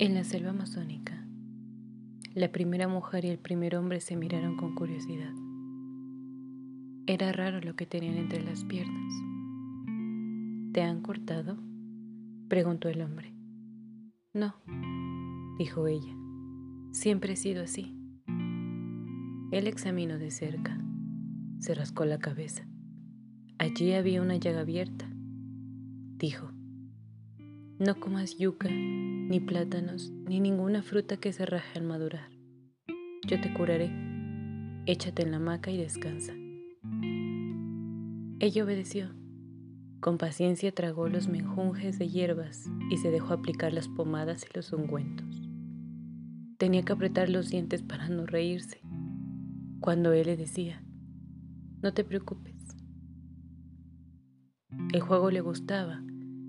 En la selva amazónica, la primera mujer y el primer hombre se miraron con curiosidad. Era raro lo que tenían entre las piernas. ¿Te han cortado? preguntó el hombre. No, dijo ella. Siempre he sido así. Él examinó de cerca. Se rascó la cabeza. Allí había una llaga abierta. Dijo, no comas yuca, ni plátanos, ni ninguna fruta que se raje al madurar. Yo te curaré. Échate en la hamaca y descansa. Ella obedeció. Con paciencia tragó los menjunjes de hierbas y se dejó aplicar las pomadas y los ungüentos. Tenía que apretar los dientes para no reírse. Cuando él le decía, no te preocupes. El juego le gustaba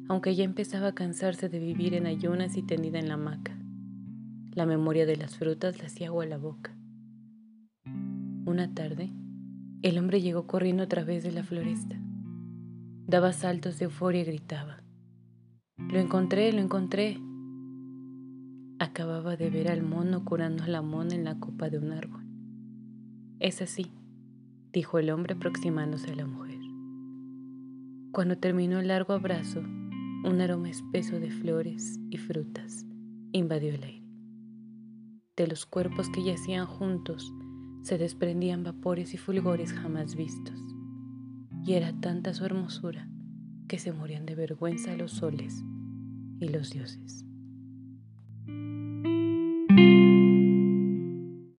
aunque ya empezaba a cansarse de vivir en ayunas y tendida en la hamaca. La memoria de las frutas le hacía agua a la boca. Una tarde, el hombre llegó corriendo a través de la floresta. Daba saltos de euforia y gritaba. Lo encontré, lo encontré. Acababa de ver al mono curando a la mona en la copa de un árbol. Es así, dijo el hombre aproximándose a la mujer. Cuando terminó el largo abrazo, un aroma espeso de flores y frutas invadió el aire. De los cuerpos que yacían juntos se desprendían vapores y fulgores jamás vistos, y era tanta su hermosura que se morían de vergüenza los soles y los dioses.